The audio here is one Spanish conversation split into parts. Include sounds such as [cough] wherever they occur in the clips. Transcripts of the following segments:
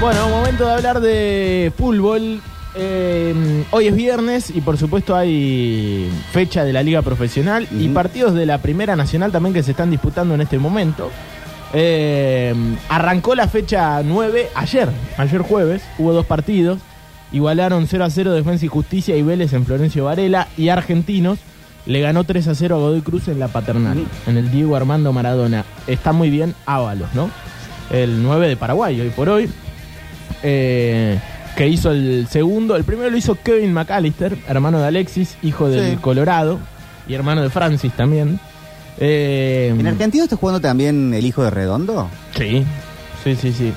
Bueno, momento de hablar de fútbol. Eh, hoy es viernes y por supuesto hay fecha de la Liga Profesional y partidos de la Primera Nacional también que se están disputando en este momento. Eh, arrancó la fecha 9 ayer, ayer jueves, hubo dos partidos. Igualaron 0 a 0 Defensa y Justicia y Vélez en Florencio Varela y Argentinos le ganó 3 a 0 a Godoy Cruz en la Paternal, en el Diego Armando Maradona. Está muy bien Ábalos, ¿no? El 9 de Paraguay hoy por hoy eh, que hizo el segundo. El primero lo hizo Kevin McAllister, hermano de Alexis, hijo del Sí. Colorado y hermano de Francis también. Eh, ¿En Argentina está jugando también el hijo de Redondo? Sí, sí, sí, sí.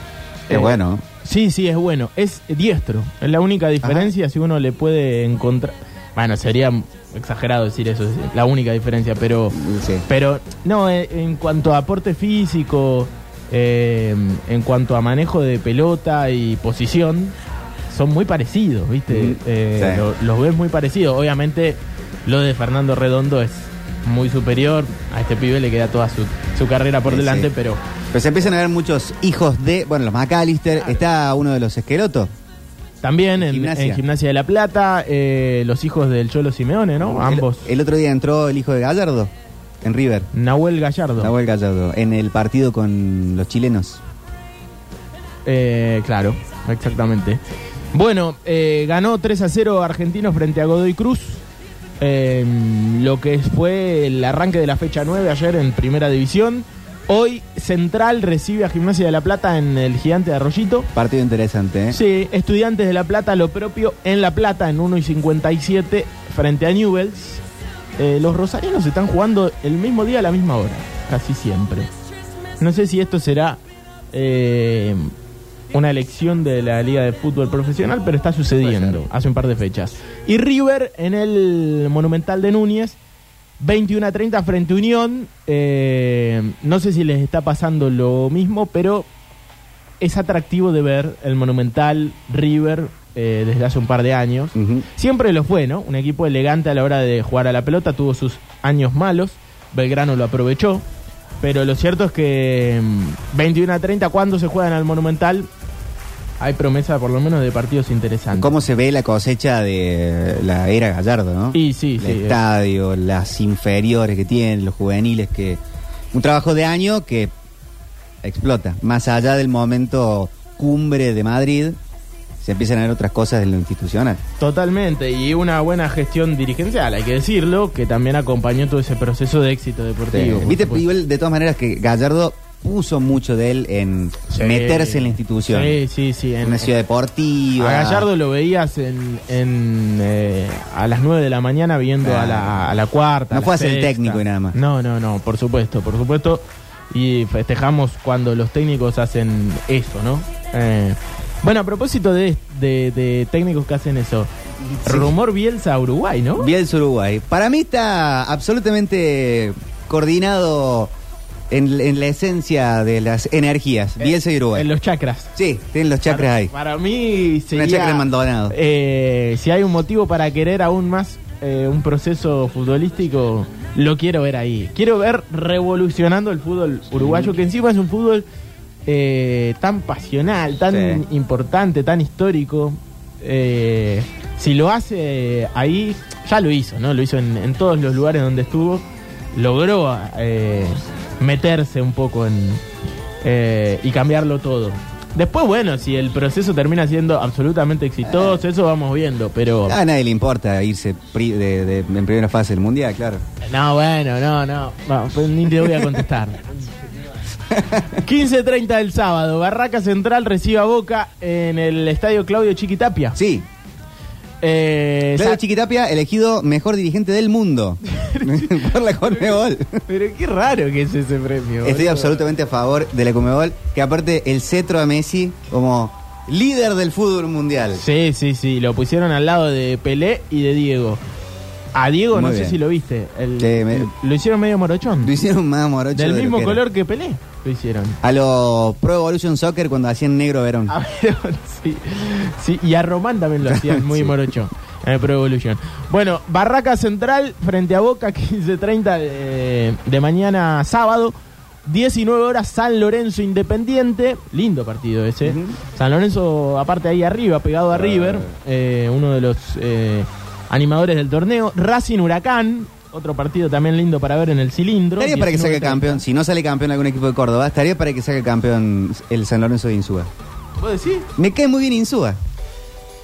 Qué Eh, bueno. Sí, sí, es bueno. Es diestro. Es la única diferencia si uno le puede encontrar. Bueno, sería exagerado decir eso, es la única diferencia, pero. Sí. Pero, no, eh, en cuanto a aporte físico, eh, en cuanto a manejo de pelota y posición, son muy parecidos, ¿viste? Mm, Eh, sí. lo- los ves muy parecidos. Obviamente, lo de Fernando Redondo es muy superior. A este pibe le queda toda su, su carrera por Sí, delante, sí. pero. Pero se empiezan a ver muchos hijos de, bueno, los McAllister, está uno de los esquelotos. También en, Gimnasia. en Gimnasia de la Plata, eh, los hijos del Cholo Simeone, ¿no? Ambos. El, el otro día entró el hijo de Gallardo en River. Nahuel Gallardo. Nahuel Gallardo, en el partido con los chilenos. Eh, claro, exactamente. Bueno, eh, ganó 3 a 0 Argentinos frente a Godoy Cruz. Eh, lo que fue el arranque de la fecha 9 ayer en Primera División. Hoy Central recibe a Gimnasia de la Plata en el Gigante de Arroyito. Partido interesante, ¿eh? Sí, Estudiantes de La Plata lo propio en La Plata en 1 y 57 frente a Newells. Eh, los rosarianos están jugando el mismo día a la misma hora, casi siempre. No sé si esto será eh, una elección de la Liga de Fútbol Profesional, pero está sucediendo hace un par de fechas. Y River en el Monumental de Núñez, 21 a 30 frente a Unión. Eh, no sé si les está pasando lo mismo, pero es atractivo de ver el Monumental River eh, desde hace un par de años. Siempre lo fue, ¿no? Un equipo elegante a la hora de jugar a la pelota, tuvo sus años malos, Belgrano lo aprovechó, pero lo cierto es que mm, 21 a 30, cuando se juegan al Monumental, hay promesa por lo menos de partidos interesantes. ¿Cómo se ve la cosecha de la era Gallardo, no? Y sí, el sí. eh, estadio, las inferiores que tienen, los juveniles que... Un trabajo de año que explota. Más allá del momento cumbre de Madrid, se empiezan a ver otras cosas de lo institucional. Totalmente, y una buena gestión dirigencial, hay que decirlo, que también acompañó todo ese proceso de éxito deportivo. por Viste, igual, de todas maneras, que Gallardo puso mucho de él en Sí. meterse en la institución. Sí, sí, sí. En en- una ciudad deportiva. A Gallardo lo veías en, en, eh, a las 9 de la mañana viendo a, la, a la cuarta. No fue a ser técnico y nada más. No, no, no, por supuesto, por supuesto. Y festejamos cuando los técnicos hacen eso, ¿no? Eh, bueno, a propósito de, de- de técnicos que hacen eso, Sí. rumor Bielsa Uruguay, ¿no? Bielsa Uruguay. Para mí está absolutamente coordinado en, en la esencia de las energías. Bielsa y Uruguay. En los chakras. Sí, tienen los chakras para, ahí. Para mí sería... Una chakra en Maldonado. eh, si hay un motivo para querer aún más eh, un proceso futbolístico, lo quiero ver ahí. Quiero ver revolucionando el fútbol uruguayo, que encima es un fútbol eh, tan pasional, tan Sí. importante, tan histórico. Eh, si lo hace ahí, ya lo hizo, ¿no? Lo hizo en, en todos los lugares donde estuvo. Logró eh, meterse un poco en y cambiarlo todo. Después, bueno, si el proceso termina siendo absolutamente exitoso, eso vamos viendo, pero... A nadie le importa irse pri- de- de- en primera fase del mundial, claro. No, bueno, no, no, no, pues ni te voy a contestar. [laughs] [laughs] 15.30 del sábado, Barraca Central recibe a Boca en el estadio Claudio Chiquitapia. Sí, Eh, Claudio Chiquitapia elegido mejor dirigente del mundo [laughs] por la Conmebol. Pero qué raro que es ese premio. Estoy boludo. absolutamente a favor de la Conmebol, que aparte el cetro a Messi como líder del fútbol mundial. Sí, sí, sí, lo pusieron al lado de Pelé y de Diego. A Diego Muy no sé si lo viste. El- Sí, me- Lo hicieron medio morochón. Lo hicieron más morocho Del de lo mismo que era. color que Pelé lo hicieron. A los Pro Evolution Soccer cuando hacían negro Verón. A ver, [laughs] sí, sí, y a Román también lo hacían [laughs] muy Sí. morocho en el Pro Evolution. Bueno, Barraca Central frente a Boca, [laughs] 15.30 de, de mañana sábado. 19 horas San Lorenzo Independiente, lindo partido ese. Ujú. San Lorenzo, aparte ahí arriba, pegado a River, eh, uno de los eh, animadores del torneo. Racing Huracán, otro partido también lindo para ver en el cilindro. Estaría para que salga 19:30. campeón, si no sale campeón algún equipo de Córdoba, estaría para que salga campeón el San Lorenzo de Insúa. ¿Vos decís? Me cae muy bien Insúa.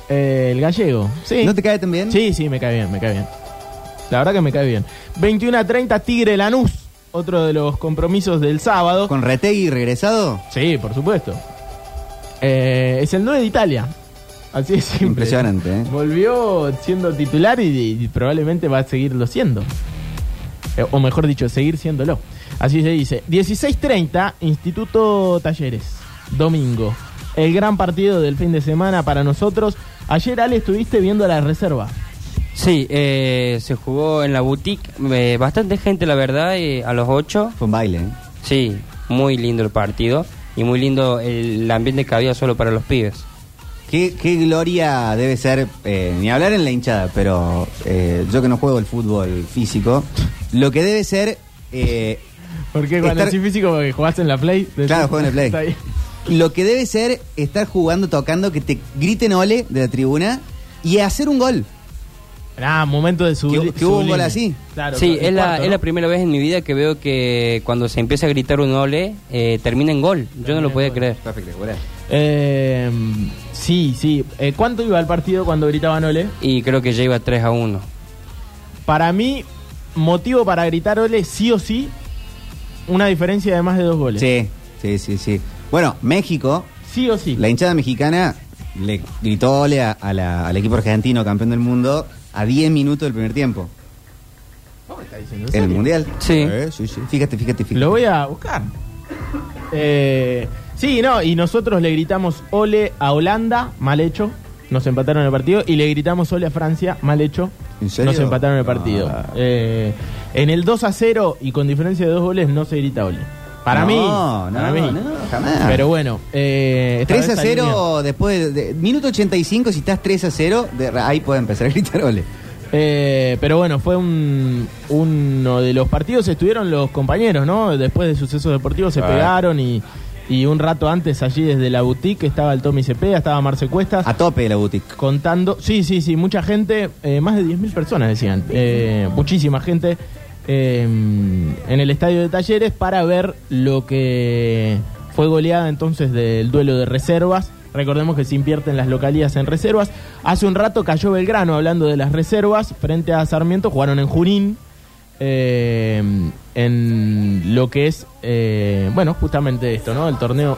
Eh, el gallego, sí. ¿No te cae tan bien? Sí, sí, me cae bien, me cae bien. La verdad que me cae bien. 21 a 30, Tigre Lanús, otro de los compromisos del sábado. ¿Con Retegui regresado? Sí, por supuesto. Eh, es el 9 de Italia. Así es simple. Impresionante, ¿eh? Volvió siendo titular y, y probablemente va a seguirlo siendo. Eh, o mejor dicho, seguir siéndolo. Así se dice. 16.30, Instituto Talleres. Domingo. El gran partido del fin de semana para nosotros. Ayer, Ale, estuviste viendo la reserva. Sí, eh, se jugó en la boutique, eh, bastante gente la verdad, eh, a los 8. Fue un baile, ¿eh? Sí, muy lindo el partido y muy lindo el ambiente que había solo para los pibes. Qué, qué gloria debe ser, eh, ni hablar en la hinchada, pero eh, yo que no juego el fútbol físico, lo que debe ser, eh, Porque cuando Estar- decís físico, porque jugás en la Play. claro, juego en el play, [laughs] lo que debe ser estar jugando, tocando, que te griten ole de la tribuna y hacer un gol. Ah, momento de subir. Que- que hubo un gol así. Claro, sí, es, la, cuarto, es ¿no? la primera vez en mi vida que veo que cuando se empieza a gritar un ole, eh, termina en gol. Yo no lo podía creer. Eh, sí, sí. Eh, ¿Cuánto iba el partido cuando gritaban Ole? Y creo que ya iba 3 a 1. Para mí, motivo para gritar Ole, sí o sí, una diferencia de más de dos goles. Sí, sí, sí, sí. Bueno, México, Sí o sí. la hinchada mexicana le gritó ole a- a la- al equipo argentino, campeón del mundo, a 10 minutos del primer tiempo. ¿Cómo está diciendo? En el? Mundial. Sí. Eh, sí, sí. Fíjate, fíjate, fíjate. Lo voy a buscar. Eh, sí, no, y nosotros le gritamos Ole a Holanda, mal hecho. Nos empataron el partido. Y le gritamos Ole a Francia, mal hecho. ¿En serio? Nos empataron el partido. Ah. Eh, en el 2 a 0 y con diferencia de dos goles no se grita Ole. Para No, mí. no, para mí. no, jamás. Pero bueno. Eh, esta 3 a vez salió 0 después de, de- minuto 85, si estás 3 a 0, de- ahí puede empezar a gritar ole. Eh, pero bueno, fue un, uno de los partidos, estuvieron los compañeros, ¿no? Después de sucesos deportivos se Ah. pegaron y, y un rato antes allí desde la boutique estaba el Tommy Cepeda, estaba Marce Cuestas A tope de la boutique. contando, sí, sí, sí, mucha gente, eh, más de 10.000 personas decían, eh, muchísima gente eh, en el estadio de talleres para ver lo que fue goleada entonces del duelo de reservas. Recordemos que se invierten las localías en reservas. Hace un rato cayó Belgrano hablando de las reservas frente a Sarmiento, jugaron en Junín. En lo que es, eh, bueno, justamente esto, ¿no? El torneo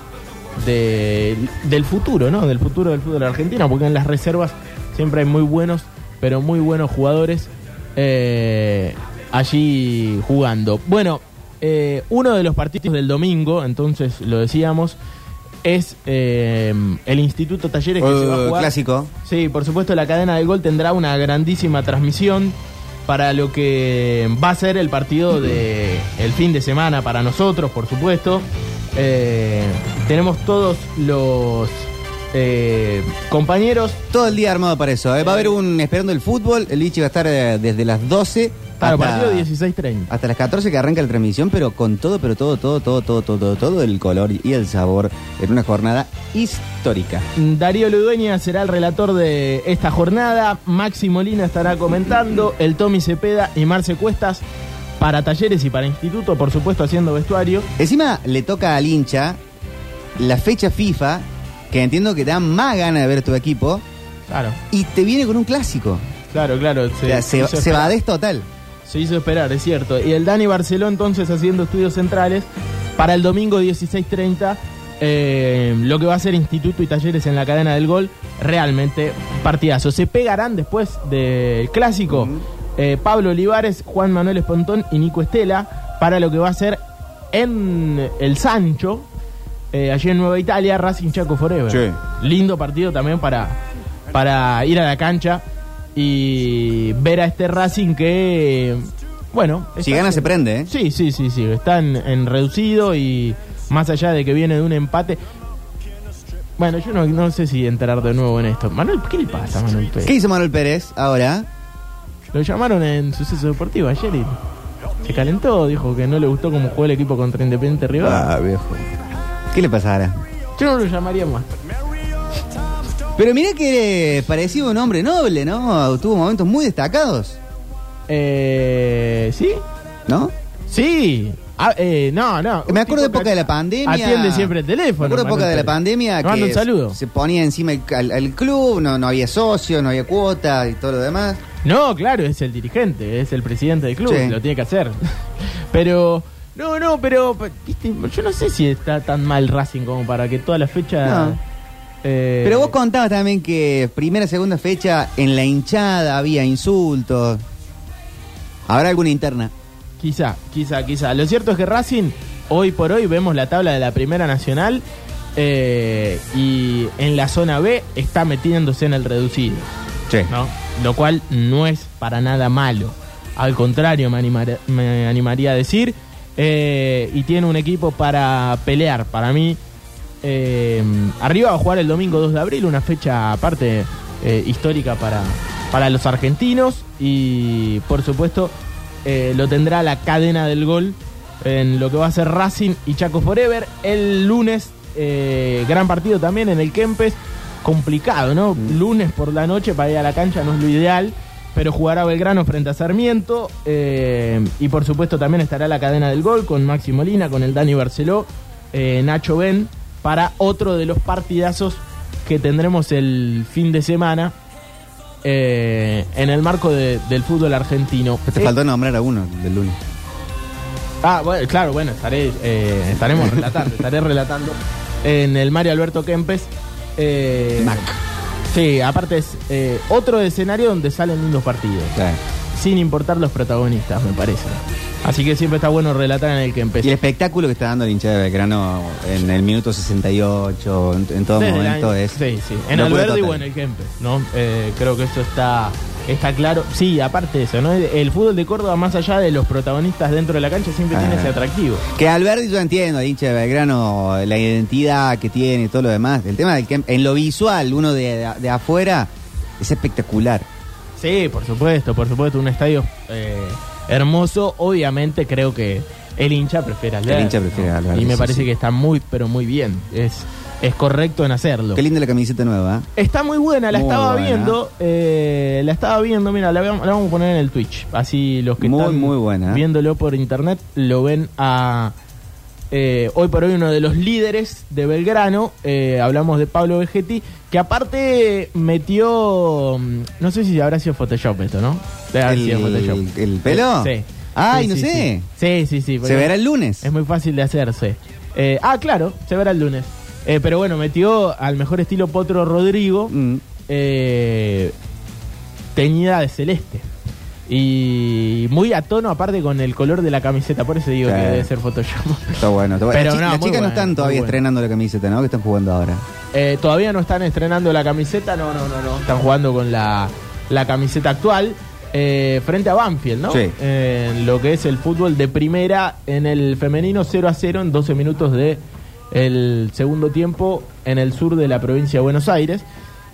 de- del futuro, ¿no? Del futuro del fútbol argentino, porque en las reservas siempre hay muy buenos, pero muy buenos jugadores eh, allí jugando. Bueno, eh, uno de los partidos del domingo, entonces lo decíamos, es eh, el Instituto Talleres que se va a Uh, jugar. clásico. Sí, por supuesto, la cadena del gol tendrá una grandísima transmisión para lo que va a ser el partido de el fin de semana para nosotros, por supuesto. Eh, tenemos todos los eh, compañeros. Todo el día armado para eso. ¿eh? Va a haber un esperando el fútbol. El bichi va a estar desde las 12 Claro, partido 16.30. hasta las 14 que arranca la transmisión, pero con todo, pero todo, todo, todo, todo, todo, todo, todo el color y el sabor en una jornada histórica. Darío Ludueña será el relator de esta jornada. Maxi Molina estará comentando. El Tommy Cepeda y Marce Cuestas para talleres y para instituto, por supuesto, haciendo vestuario. Encima le toca al hincha la fecha FIFA, que entiendo que te da más ganas de ver tu equipo, Claro, y te viene con un clásico. claro, claro. o sea, se, se va de total. Se hizo esperar, es cierto. Y el Dani Barceló entonces haciendo estudios centrales para el domingo 16.30 eh, lo que va a ser Instituto y Talleres en la cadena del gol, realmente partidazo. Se pegarán después del clásico eh, Pablo Olivares, Juan Manuel Espontón y Nico Estela para lo que va a ser en el Sancho, eh, allí en Nueva Italia, Racing Chaco Forever. Sí. Lindo partido también para, para ir a la cancha y ver a este Racing que, bueno... Si gana se en- prende, ¿eh? Sí, sí, sí, sí. Está en, reducido y más allá de que viene de un empate. Bueno, yo no, no sé si enterar de nuevo en esto. Manuel, ¿qué le pasa a Manuel Pérez? ¿Qué hizo Manuel Pérez ahora? Lo llamaron en suceso deportivo ayer y se calentó, dijo que no le gustó cómo jugó el equipo contra Independiente Rival. Ah, viejo. ¿Qué le pasará? Yo no lo llamaría más. Pero mira que parecía un hombre noble, ¿no? Tuvo momentos muy destacados, Eh, ¿Sí? ¿no? Sí. Ah, eh, no, no. Me acuerdo de época de la pandemia. Atiende siempre el teléfono. Me acuerdo de época de la pandemia que un saludo. se ponía encima el, al, al club, no, no había socio, no había cuota y todo lo demás. No, claro, es el dirigente, es el presidente del club, Sí. lo tiene que hacer. [laughs] Pero, no, no, pero, viste, yo no sé si está tan mal Racing como para que toda la fecha... No. Eh, Pero vos contabas también que primera, segunda fecha en la hinchada había insultos. ¿Habrá alguna interna? Quizá, quizá, quizá. Lo cierto es que Racing, hoy por hoy, vemos la tabla de la Primera Nacional eh, y en la zona B está metiéndose en el reducido. Sí. ¿no? Lo cual no es para nada malo. Al contrario, me, animar- me animaría a decir. Eh, y tiene un equipo para pelear. Para mí, eh, arriba va a jugar el domingo 2 de abril, una fecha aparte eh, histórica para, para los argentinos. Y por supuesto, eh, lo tendrá la cadena del gol en lo que va a ser Racing y Chaco Forever. El lunes, gran partido también en el Kempes. Complicado, ¿no? Lunes por la noche para ir a la cancha no es lo ideal. Pero jugará Belgrano frente a Sarmiento. eh, y por supuesto también estará la cadena del gol con Maxi Molina, con el Dani Barceló, eh, Nacho Ben, para otro de los partidazos que tendremos el fin de semana eh, en el marco de- del fútbol argentino. Te Eh, faltó nombrar a uno del lunes. Ah, bueno, claro, bueno, estaré, eh, estaremos [laughs] relatando, estaré relatando en el Mario Alberto Kempes. eh, Mac. Sí, aparte es eh, otro escenario donde salen lindos partidos, Claro. Sin importar los protagonistas, me parece. Así que siempre está bueno relatar en el Kempes. Y el espectáculo que está dando el hincha de Belgrano en el minuto 68, en, en todo Desde momento año- es. Sí, sí. En Alberdi o en el Kempes, ¿no? Eh, creo que eso está, está claro. Sí, aparte de eso, ¿no? El fútbol de Córdoba, más allá de los protagonistas dentro de la cancha, siempre Ah. tiene ese atractivo. Que Alberti yo entiendo, el hincha de Belgrano, la identidad que tiene y todo lo demás. El tema del que en lo visual, uno de, de- de afuera, es espectacular. Sí, por supuesto, por supuesto, un estadio eh, hermoso. Obviamente creo que el hincha prefiere al El hincha prefiere al Y me sí, parece sí. que está muy, pero muy bien. Es, es correcto en hacerlo. Qué linda la camiseta nueva. ¿eh? Está muy buena, la Muy estaba buena. viendo, eh, la estaba viendo, mira, la, vamos- la vamos a poner en el Twitch, así los que Muy, están muy buena. viéndolo por internet lo ven a eh, hoy por hoy uno de los líderes de Belgrano, eh, hablamos de Pablo Vegetti, que aparte metió, mm, no sé si habrá sido Photoshop esto, ¿no? Debe haber El- sido Photoshop. el pelo? Sí. Ay, Sí, no sí, sé. Sí, sí, sí. sí, Se verá el lunes. es muy fácil de hacerse. Eh, ah, claro, se verá el lunes. Eh, pero bueno, metió al mejor estilo Potro Rodrigo, Mm. eh, teñida de celeste. Y muy a tono, aparte con el color de la camiseta. Por eso digo Sí. que debe ser Photoshop. Está bueno. Está bueno. Pero Las chi- no, las muy chicas no bueno, están muy todavía bueno. estrenando la camiseta, ¿no? Que están jugando ahora. Eh, todavía no están estrenando la camiseta, no, no, no, no. Están jugando con la, la camiseta actual. eh, frente a Banfield, ¿no? Sí. En lo que es el fútbol de primera en el femenino 0 a 0 en 12 minutos de el segundo tiempo en el sur de la provincia de Buenos Aires.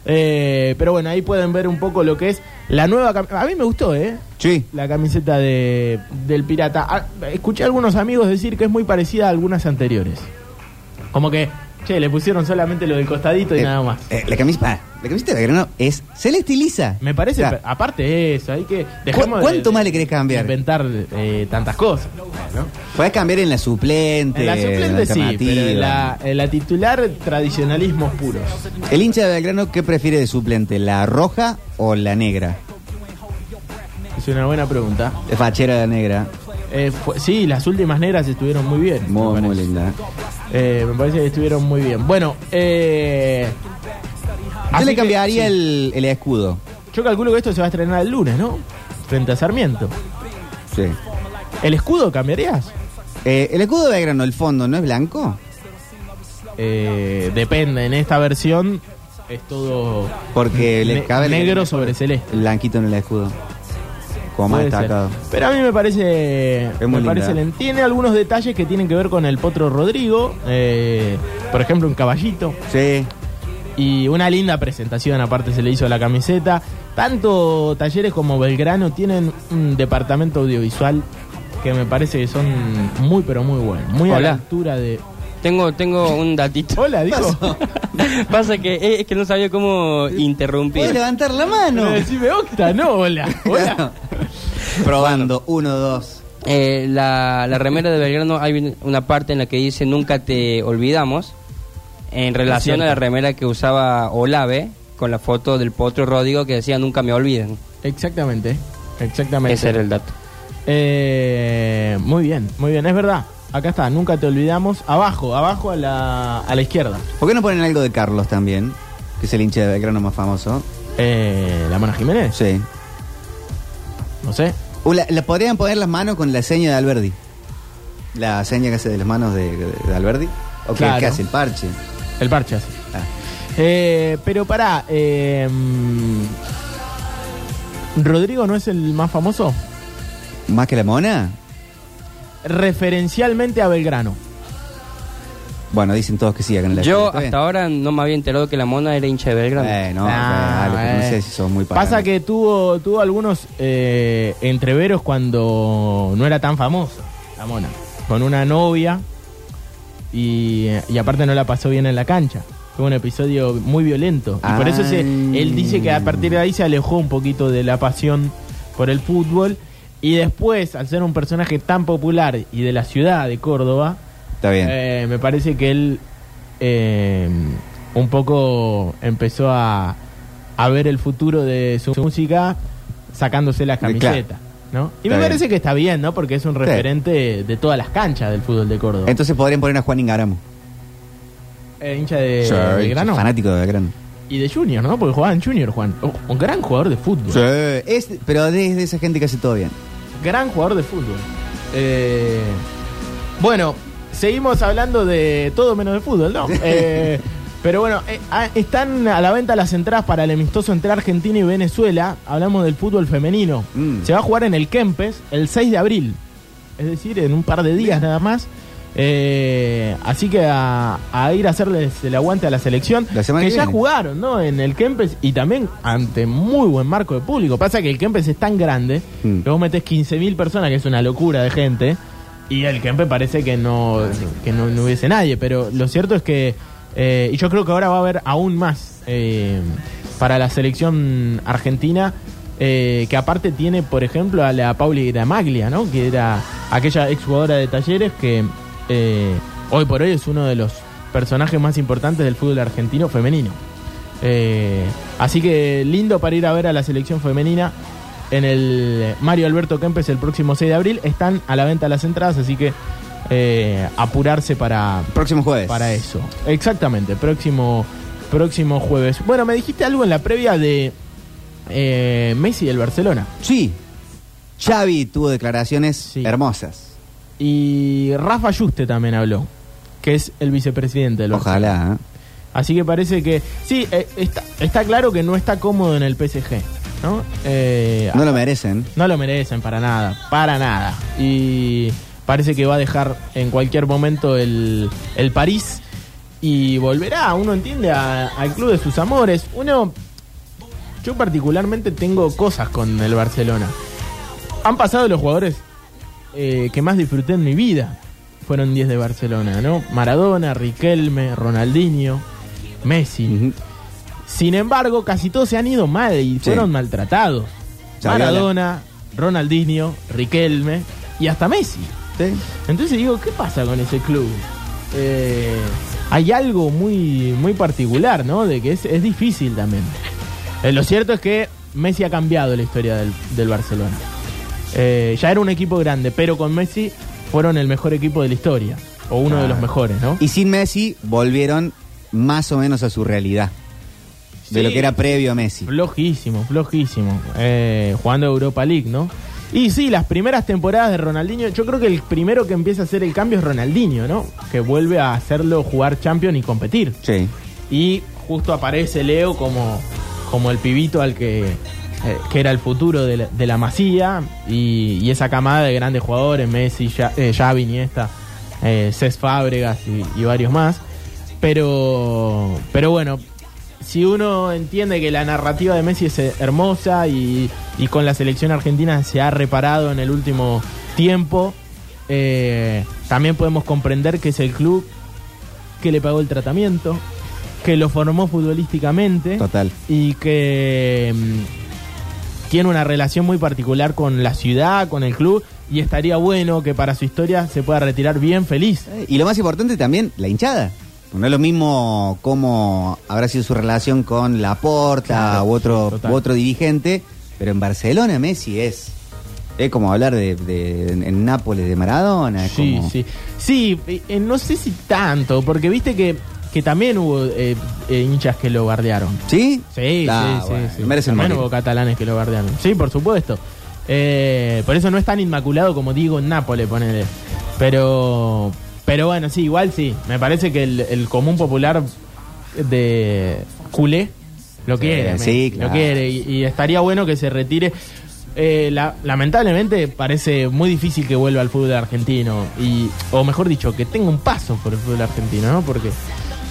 Eh, pero bueno, ahí pueden ver un poco lo que es la nueva camiseta. A mí me gustó, ¿eh? Sí. La camiseta de, del pirata. Ah, escuché a algunos amigos decir que es muy parecida a algunas anteriores. Como que, che, le pusieron solamente lo del costadito y Eh, nada más. eh, la camiseta, ah, la camiseta de Belgrano es. Se le estiliza. Me parece, aparte de eso, hay que. dejemos cuánto de- más le querés cambiar? Inventar eh, tantas cosas. ¿no? Podés cambiar en la suplente. En la suplente sí, pero en la, en la titular, tradicionalismos puros. El hincha de Belgrano, ¿qué prefiere de suplente? ¿La roja o la negra? Es una buena pregunta. Es fachera la negra. Eh, fue- sí, las últimas negras estuvieron muy bien. Muy, muy linda. Eh, me parece que estuvieron muy bien. Bueno, eh, Yo le que, cambiaría sí. el, el escudo. Yo calculo que esto se va a estrenar el lunes, ¿no? Frente a Sarmiento. Sí. ¿El escudo cambiarías? Eh, el escudo de Belgrano, el fondo, ¿no es blanco? Eh, depende, en esta versión es todo Porque le cabe el- negro sobre celeste. El blanquito en el escudo. Como más destacado. Pero a mí me parece. Es muy me parece linda. len- Tiene algunos detalles que tienen que ver con el Potro Rodrigo. eh, por ejemplo, un caballito. Sí. Y una linda presentación, aparte se le hizo a la camiseta. Tanto Talleres como Belgrano tienen un departamento audiovisual que me parece que son muy, pero muy buenos. Muy a la Hola. altura de. Tengo, tengo un datito. [laughs] Hola, dijo. Pasa [laughs] que es que no sabía cómo interrumpir. ¿Puedes levantar la mano? No. Decime Octa, no, hola. [laughs] Hola. Probando, uno, dos. Eh, la, la remera de Belgrano hay una parte en la que dice nunca te olvidamos en relación a la remera que usaba Olave con la foto del potro Rodrigo que decía nunca me olviden. Exactamente. Exactamente. Ese era el dato. Eh, muy bien, muy bien, es verdad. Acá está, nunca te olvidamos. Abajo, abajo a la, a la izquierda. ¿Por qué no ponen algo de Carlos también? Que es el hincha de Belgrano más famoso. Eh, la Mona Jiménez, Sí. no sé. O la- le podrían poner las manos con la seña de Alberdi. La seña que hace de las manos de, de- de Alberdi. O Claro. que hace el parche. El Parchas. Ah. Eh, pero pará, eh, mm, ¿Rodrigo no es el más famoso? ¿Más que la mona? Referencialmente a Belgrano. Bueno, dicen todos que sí, acá en la Yo bien. hasta ahora no me había enterado que la mona era hincha de Belgrano. Eh, no, Ah, dale, pero no eh. sé si son muy Pasa paganos. que tuvo, tuvo algunos eh, entreveros cuando no era tan famoso, la mona. Con una novia y, y aparte no la pasó bien en la cancha. Fue un episodio muy violento. Y por eso se, él dice que a partir de ahí se alejó un poquito de la pasión por el fútbol. Y después, al ser un personaje tan popular y de la ciudad de Córdoba, Está bien. eh, me parece que él eh, un poco empezó a, a ver el futuro de su música sacándose la camiseta. ¿no? Y Está me bien. parece que está bien, ¿no? Porque es un referente de todas las canchas del fútbol de Córdoba. Entonces podrían poner a Juan Ingaramo. Eh, hincha de Sí, Belgrano. Fanático de Belgrano. Y de Junior, ¿no? Porque jugaba en Junior, Juan. Oh, un gran jugador de fútbol. Sí. Es, pero es de esa gente que hace todo bien. Gran jugador de fútbol. Eh, bueno, seguimos hablando de todo menos de fútbol, ¿no? [laughs] Eh, pero bueno, eh, ah, están a la venta las entradas para el amistoso entre Argentina y Venezuela. Hablamos del fútbol femenino. Mm. Se va a jugar en el Kempes el 6 de abril. Es decir, en un par de días nada más. Eh, así que a, a ir a hacerles el aguante a la selección. La que que ya jugaron, ¿no? En el Kempes y también ante muy buen marco de público. Pasa que el Kempes es tan grande Mm. que vos metés 15.000 personas, que es una locura de gente. Y el Kempes parece que no, que no, hubiese nadie. Pero lo cierto es que. eh, y yo creo que ahora va a haber aún más eh, para la selección argentina. eh, que aparte tiene, por ejemplo, a la Pauli Gramaglia, ¿no? Que era aquella exjugadora de talleres que eh, hoy por hoy es uno de los personajes más importantes del fútbol argentino femenino. Así que lindo para ir a ver a la selección femenina en el Mario Alberto Kempes el próximo 6 de abril. Están a la venta las entradas, así que eh, apurarse para, Próximo jueves. para eso. Exactamente, próximo, próximo jueves. Bueno, me dijiste algo en la previa de eh, Messi del Barcelona. Sí. Xavi tuvo declaraciones Sí. hermosas. Y Rafa Yuste también habló, que es el vicepresidente del Barcelona. Ojalá. ¿eh? Así que parece que. Sí, eh, está, está claro que no está cómodo en el PSG. ¿No? Eh, No lo merecen. no lo merecen para nada, para nada. Y parece que va a dejar en cualquier momento el, el París y volverá, uno entiende, a- al club de sus amores. Uno, yo particularmente tengo cosas con el Barcelona. Han pasado los jugadores eh, que más disfruté en mi vida. Fueron 10 de Barcelona, ¿no? Maradona, Riquelme, Ronaldinho, Messi. Sin embargo, casi todos se han ido mal y fueron maltratados. Maradona, Ronaldinho, Riquelme y hasta Messi. Sí. Entonces digo, ¿qué pasa con ese club? Eh, hay algo muy, muy particular, ¿no? De que es, es difícil también. Eh, lo cierto es que Messi ha cambiado la historia del, del Barcelona. Eh, ya era un equipo grande, pero con Messi fueron el mejor equipo de la historia. O uno de los mejores, ¿no? Y sin Messi volvieron más o menos a su realidad. De lo que era previo a Messi. Flojísimo, flojísimo. Eh, jugando Europa League, ¿no? Y sí, las primeras temporadas de Ronaldinho, yo creo que el primero que empieza a hacer el cambio es Ronaldinho, ¿no? Que vuelve a hacerlo jugar Champions y competir. Sí. Y justo aparece Leo como, como el pibito al que, eh, que era el futuro de la, de la Masía y, y esa camada de grandes jugadores, Messi, Ja- eh, Xavi, Iniesta, eh, Cés Fábregas y, y varios más. Pero, pero bueno, si uno entiende que la narrativa de Messi es eh, hermosa y, y con la selección argentina se ha reparado en el último tiempo, eh, también podemos comprender que es el club que le pagó el tratamiento, que lo formó futbolísticamente Total. y que mm, tiene una relación muy particular con la ciudad, con el club y estaría bueno que para su historia se pueda retirar bien feliz. Y lo más importante también, la hinchada. No es lo mismo cómo habrá sido su relación con Laporta Claro, u, otro, u otro dirigente, pero en Barcelona Messi es. Es como hablar de, de- en, Nápoles de Maradona. es Sí, como- sí. Sí, eh, no sé si tanto, porque viste que, que también hubo eh, eh, hinchas que lo bardearon. ¿Sí? Sí, Ah, sí, bueno, sí, sí. También morir. hubo catalanes que lo bardearon. Sí, por supuesto. Por eso no es tan inmaculado como digo en Nápoles, ponele. Pero, pero bueno, sí, igual sí. Me parece que el, el común popular de culé lo quiere. sí, me- claro. Lo quiere. Y, y estaría bueno que se retire. Eh, la- lamentablemente parece muy difícil que vuelva al fútbol argentino. Y, o mejor dicho, que tenga un paso por el fútbol argentino, ¿no? Porque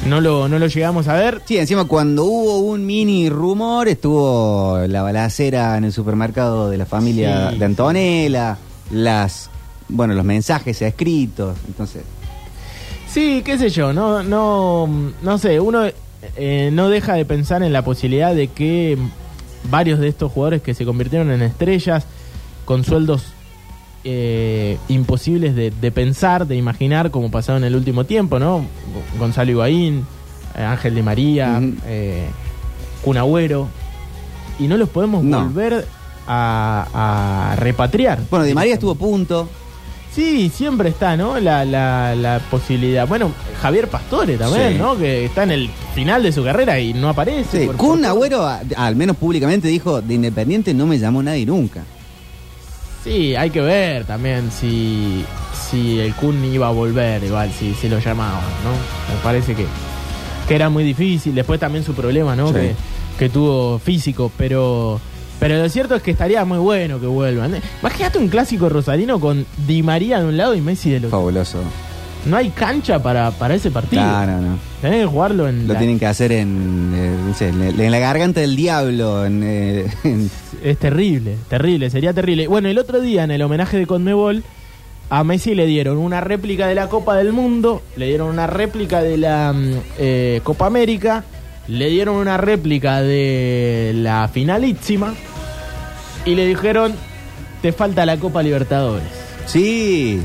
no lo, no lo llegamos a ver. Sí, encima cuando hubo un mini rumor estuvo la balacera en el supermercado de la familia Sí. de Antonella, las bueno, los mensajes escritos, entonces Sí, qué sé yo, no, no, no sé, uno eh, no deja de pensar en la posibilidad de que varios de estos jugadores que se convirtieron en estrellas con sueldos eh, imposibles de, de pensar, de imaginar, como pasado en el último tiempo, ¿no? Gonzalo Higuaín, eh, Ángel Di María, eh, Kun Agüero, y no los podemos No. volver a, a repatriar. bueno, Di María estuvo punto. Sí, siempre está, ¿no? La, la, la posibilidad. Bueno, Javier Pastore también, Sí. ¿no? Que está en el final de su carrera y no aparece. Sí, por- Kun por- Agüero, a- al menos públicamente, dijo, de Independiente no me llamó nadie nunca. Sí, hay que ver también si, si el Kun iba a volver, igual, si, si lo llamaban, ¿no? Me parece que, que era muy difícil. Después también su problema, ¿no? Sí. Que, que tuvo físico, pero... Pero lo cierto es que estaría muy bueno que vuelvan. ¿eh? Imagínate un clásico rosarino con Di María de un lado y Messi del otro. Fabuloso. No hay cancha para, para ese partido. Claro, no. Tenés que jugarlo en Lo la- tienen que hacer en, eh, no sé, en, en la garganta del diablo. En, eh, en- Es terrible, terrible, sería terrible. Bueno, el otro día en el homenaje de Conmebol a Messi le dieron una réplica de la Copa del Mundo, le dieron una réplica de la mm, eh, Copa América, le dieron una réplica de la finalísima y le dijeron te falta la Copa Libertadores. sí.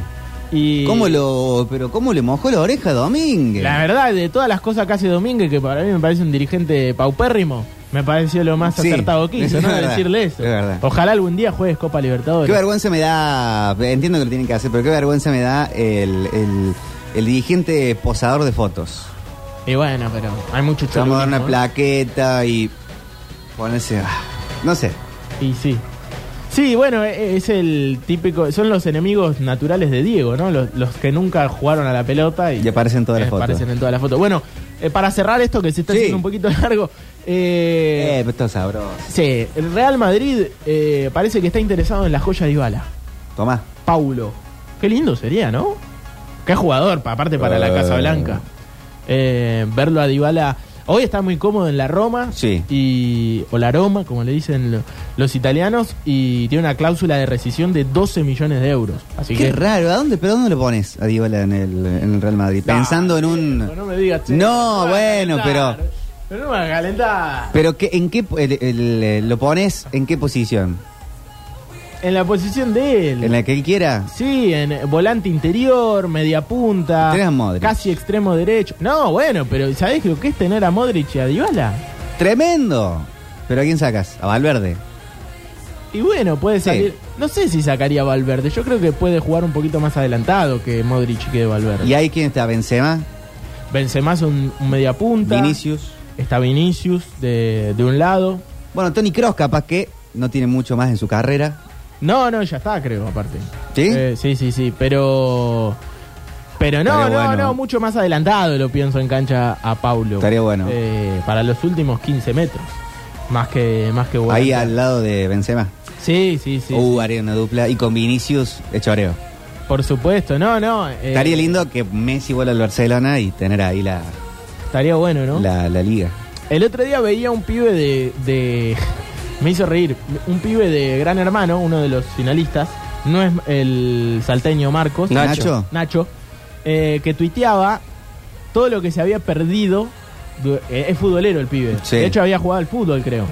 Y ¿Cómo lo, pero cómo le mojó la oreja a Domínguez? La verdad, de todas las cosas que hace Domínguez, que para mí me parece un dirigente paupérrimo, me pareció lo más Sí, acertado que [laughs] hizo, es ¿no? verdad, Decirle eso. es. Ojalá algún día juegues Copa Libertadores. Qué vergüenza me da, entiendo que lo tienen que hacer, pero qué vergüenza me da el, el, el dirigente posador de fotos. Y bueno, pero hay mucho Te Vamos a dar una cholulismo, plaqueta y ponerse, ah, no sé. Y sí. Sí, bueno, e- es el típico, son los enemigos naturales de Diego, ¿no? Los, los que nunca jugaron a la pelota y, Y aparecen en todas las eh, fotos. aparecen en todas las fotos. Bueno, eh, para cerrar esto que se está Sí. haciendo un poquito [laughs] largo, eh, Eh, pero esto es sabroso. sí, el Real Madrid eh, parece que está interesado en la joya de Ibala. Tomá. Paulo. Qué lindo sería, ¿no? Qué jugador, pa- aparte para la Eh. Casa Blanca. Eh, verlo a Dybala. Hoy está muy cómodo en la Roma. Sí. Y, o la Roma, como le dicen lo- los italianos. Y tiene una cláusula de rescisión de 12 millones de euros. Así Qué que. raro, ¿a dónde, pero dónde lo pones a Dybala en el, en el Real Madrid? No, Pensando en un... No me digas, che, No, me bueno, calentar. Pero no me vas a calentar. Pero qué, ¿en qué el- el- el- lo pones en qué posición? En la posición de él. ¿En la que él quiera? Sí, en volante interior, media punta, Tenés a Modric. casi extremo derecho. No, bueno, pero ¿sabés lo que es tener a Modric y a Dybala? Tremendo. ¿Pero a quién sacas? A Valverde. Y bueno, puede Sí. salir. No sé si sacaría a Valverde. Yo creo que puede jugar un poquito más adelantado que Modric y que Valverde. ¿Y ahí quién está? ¿Benzema? Benzema es un, un media punta. ¿Vinicius? Está Vinicius de, de un lado. Bueno, Tony Cross capaz que no tiene mucho más en su carrera. No, no, ya está, creo, aparte. ¿Sí? Eh, sí, sí, sí. Pero. Pero no, Estaría no, bueno. no, mucho más adelantado lo pienso en cancha a Paulo. Estaría bueno. Eh, para los últimos 15 metros. Más que, más que bueno. Ahí al lado de Benzema. Sí, sí, sí. uh, haría una dupla. Y con Vinicius, hecho oreo. Por supuesto, no, no. eh, Estaría lindo que Messi vuelva al Barcelona y tener ahí la, Estaría bueno, ¿no? la, la liga. El otro día veía un pibe de, de- Me hizo reír. Un pibe de Gran Hermano, uno de los finalistas. No es el salteño Marcos. Nacho. Nacho. Nacho. eh, que tuiteaba todo lo que se había perdido. eh, es futbolero el pibe. Sí. De hecho, había jugado al fútbol, creo.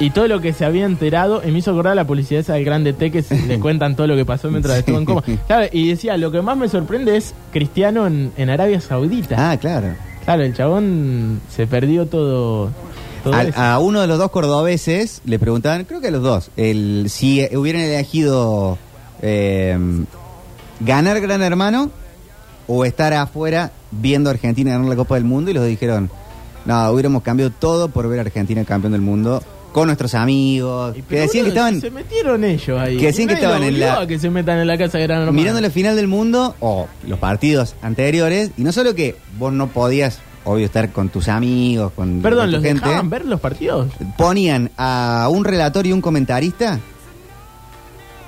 Y todo lo que se había enterado, y me hizo acordar la publicidad esa del Grande T que le [laughs] cuentan todo lo que pasó mientras Sí. estuvo en coma. Claro, y decía, lo que más me sorprende es Cristiano en, en Arabia Saudita. Ah, claro. Claro, el chabón se perdió todo. Al- a uno de los dos cordobeses le preguntaban, creo que a los dos, el, si hubieran elegido eh, ganar Gran Hermano o estar afuera viendo a Argentina ganar la Copa del Mundo y los dos dijeron, no, hubiéramos cambiado todo por ver a Argentina campeón del mundo con nuestros amigos, Y que pero, decían que estaban Se metieron ellos ahí. que decían que Nadie estaban los en la- obligó a que se metan en la casa de Gran Hermano. mirando la final del mundo o los partidos anteriores y no solo que vos no podías, obvio, estar con tus amigos, con, Perdón, con tu ¿los gente, dejaban ver los partidos? ponían a un relator y un comentarista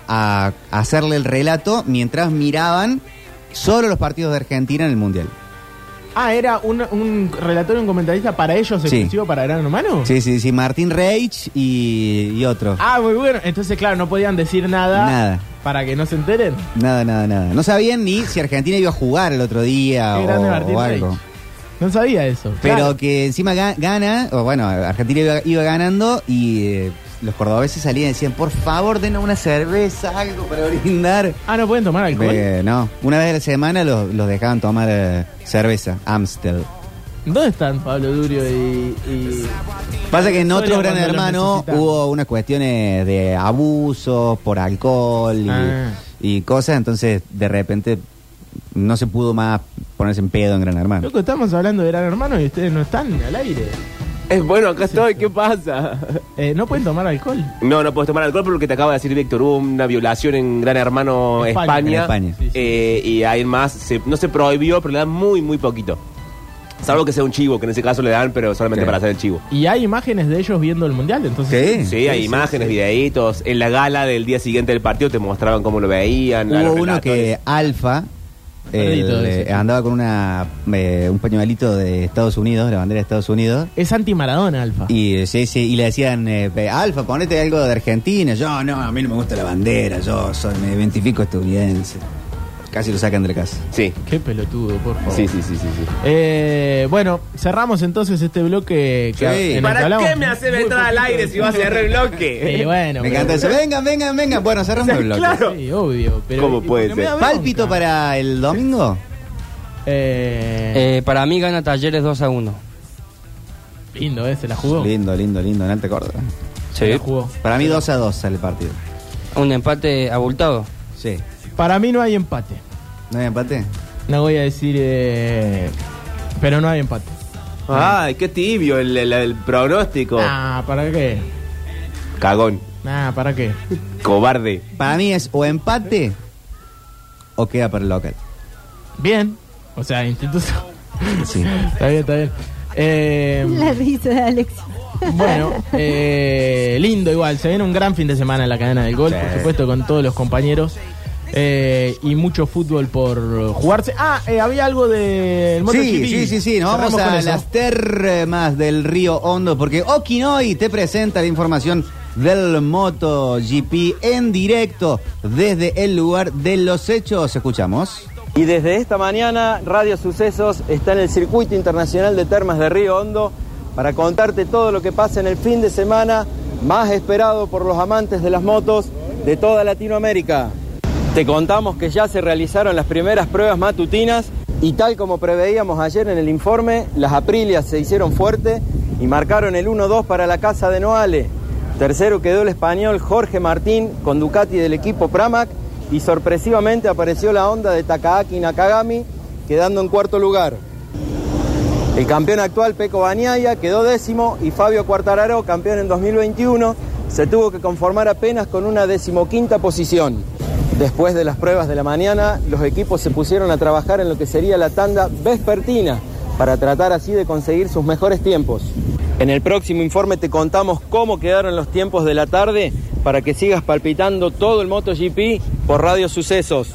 a hacerle el relato mientras miraban solo los partidos de Argentina en el Mundial. Ah, ¿era un, un relator y un comentarista para ellos Sí. exclusivo para Gran Hermano? Sí, sí, sí, Martín Reich y, y otro. Ah, muy bueno. Entonces, claro, no podían decir nada, Nada. para que no se enteren. Nada, nada, nada. No sabían ni si Argentina iba a jugar el otro día Qué o, grande Martín o algo. Reich. No sabía eso. Pero Claro. que encima ga- gana, o bueno, Argentina iba, iba ganando y eh, los cordobeses salían y decían, por favor, denos una cerveza, algo para brindar. Ah, no pueden tomar alcohol. Eh, no, una vez a la semana los, los dejaban tomar eh, cerveza, Amstel. ¿Dónde están Pablo Durio y. y- Pasa que en otro Gran cuando los Hermano necesitan. hubo unas cuestiones de abuso por alcohol y, Ah. y cosas, entonces de repente no se pudo más ponerse en pedo en Gran Hermano. Loco, estamos hablando de Gran Hermano y ustedes no están al aire. Es bueno, acá estoy, ¿qué pasa? Eh, no pueden tomar alcohol. No, no puedes tomar alcohol por lo que te acaba de decir Víctor. Hubo una violación en Gran Hermano España. España. En España. Sí, sí. Eh, y ahí más, se- no se prohibió, pero le dan muy, muy poquito. Salvo que sea un chivo, que en ese caso le dan, pero solamente Sí. para hacer el chivo. Y hay imágenes de ellos viendo el mundial, entonces. Sí. Sí, hay imágenes, videitos. En la gala del día siguiente del partido te mostraban cómo lo veían. Hubo uno que. Alfa el, todo eh, andaba con una eh, un pañuelito de Estados Unidos, la bandera de Estados Unidos. Es anti-Maradona, Alfa. Y, eh, sí, sí, y le decían, eh, Alfa, ponete algo de Argentina. Yo, no, a mí no me gusta la bandera, yo soy, me identifico estadounidense. Casi lo sacan de la casa. Sí, Qué pelotudo, por favor. sí, sí, sí, sí. sí. Eh, bueno, cerramos entonces este bloque. Sí. en el que ¿Para hablamos qué me hace muy entrar al poquito aire si vas a cerrar el bloque? [laughs] Sí, bueno. Me pero- encanta eso. Vengan, vengan, vengan. Bueno, cerramos el bloque. claro. Sí, obvio. Pero, ¿Cómo puede me ser? bronca. ¿Pálpito para el domingo? Eh, Eh, para mí gana Talleres 2 a 1. lindo, ¿eh? Se la jugó. Lindo, lindo, lindo, en Alta Córdoba. Se la jugó. Para mí 2 a 2 sale el partido. Un empate abultado. Sí. Para mí no hay empate. ¿No hay empate? No voy a decir. eh, pero no hay empate. Ay, qué tibio el, el- el pronóstico. Ah, ¿para qué? Cagón, Nah, ¿para qué? cobarde. Para mí es o empate o queda para el local. Bien. O sea, institución. Sí. [laughs] está bien, está bien. Eh, La risa de Alex. Bueno, eh, lindo igual. Se viene un gran fin de semana en la cadena del gol, Sí. por supuesto, con todos los compañeros. Eh, y mucho fútbol por jugarse. Ah, eh, había algo del MotoGP. Sí, sí, sí, sí, nos vamos a eso. las termas del río Hondo porque Okinoy te presenta la información del MotoGP en directo desde el lugar de los hechos. Escuchamos. Y desde esta mañana Radio Sucesos está en el Circuito Internacional de Termas de Río Hondo para contarte todo lo que pasa en el fin de semana más esperado por los amantes de las motos de toda Latinoamérica. Te contamos que ya se realizaron las primeras pruebas matutinas y tal como preveíamos ayer en el informe, las Aprilias se hicieron fuerte y marcaron el 1-2 para la casa de Noale. Tercero quedó el español Jorge Martín con Ducati del equipo Pramac y sorpresivamente apareció la Honda de Takaaki Nakagami quedando en cuarto lugar. El campeón actual Peco Bañaya quedó décimo y Fabio Quartararo, campeón en 2021, se tuvo que conformar apenas con una decimoquinta posición. Después de las pruebas de la mañana, los equipos se pusieron a trabajar en lo que sería la tanda vespertina para tratar así de conseguir sus mejores tiempos. En el próximo informe te contamos cómo quedaron los tiempos de la tarde para que sigas palpitando todo el MotoGP por Radio Sucesos.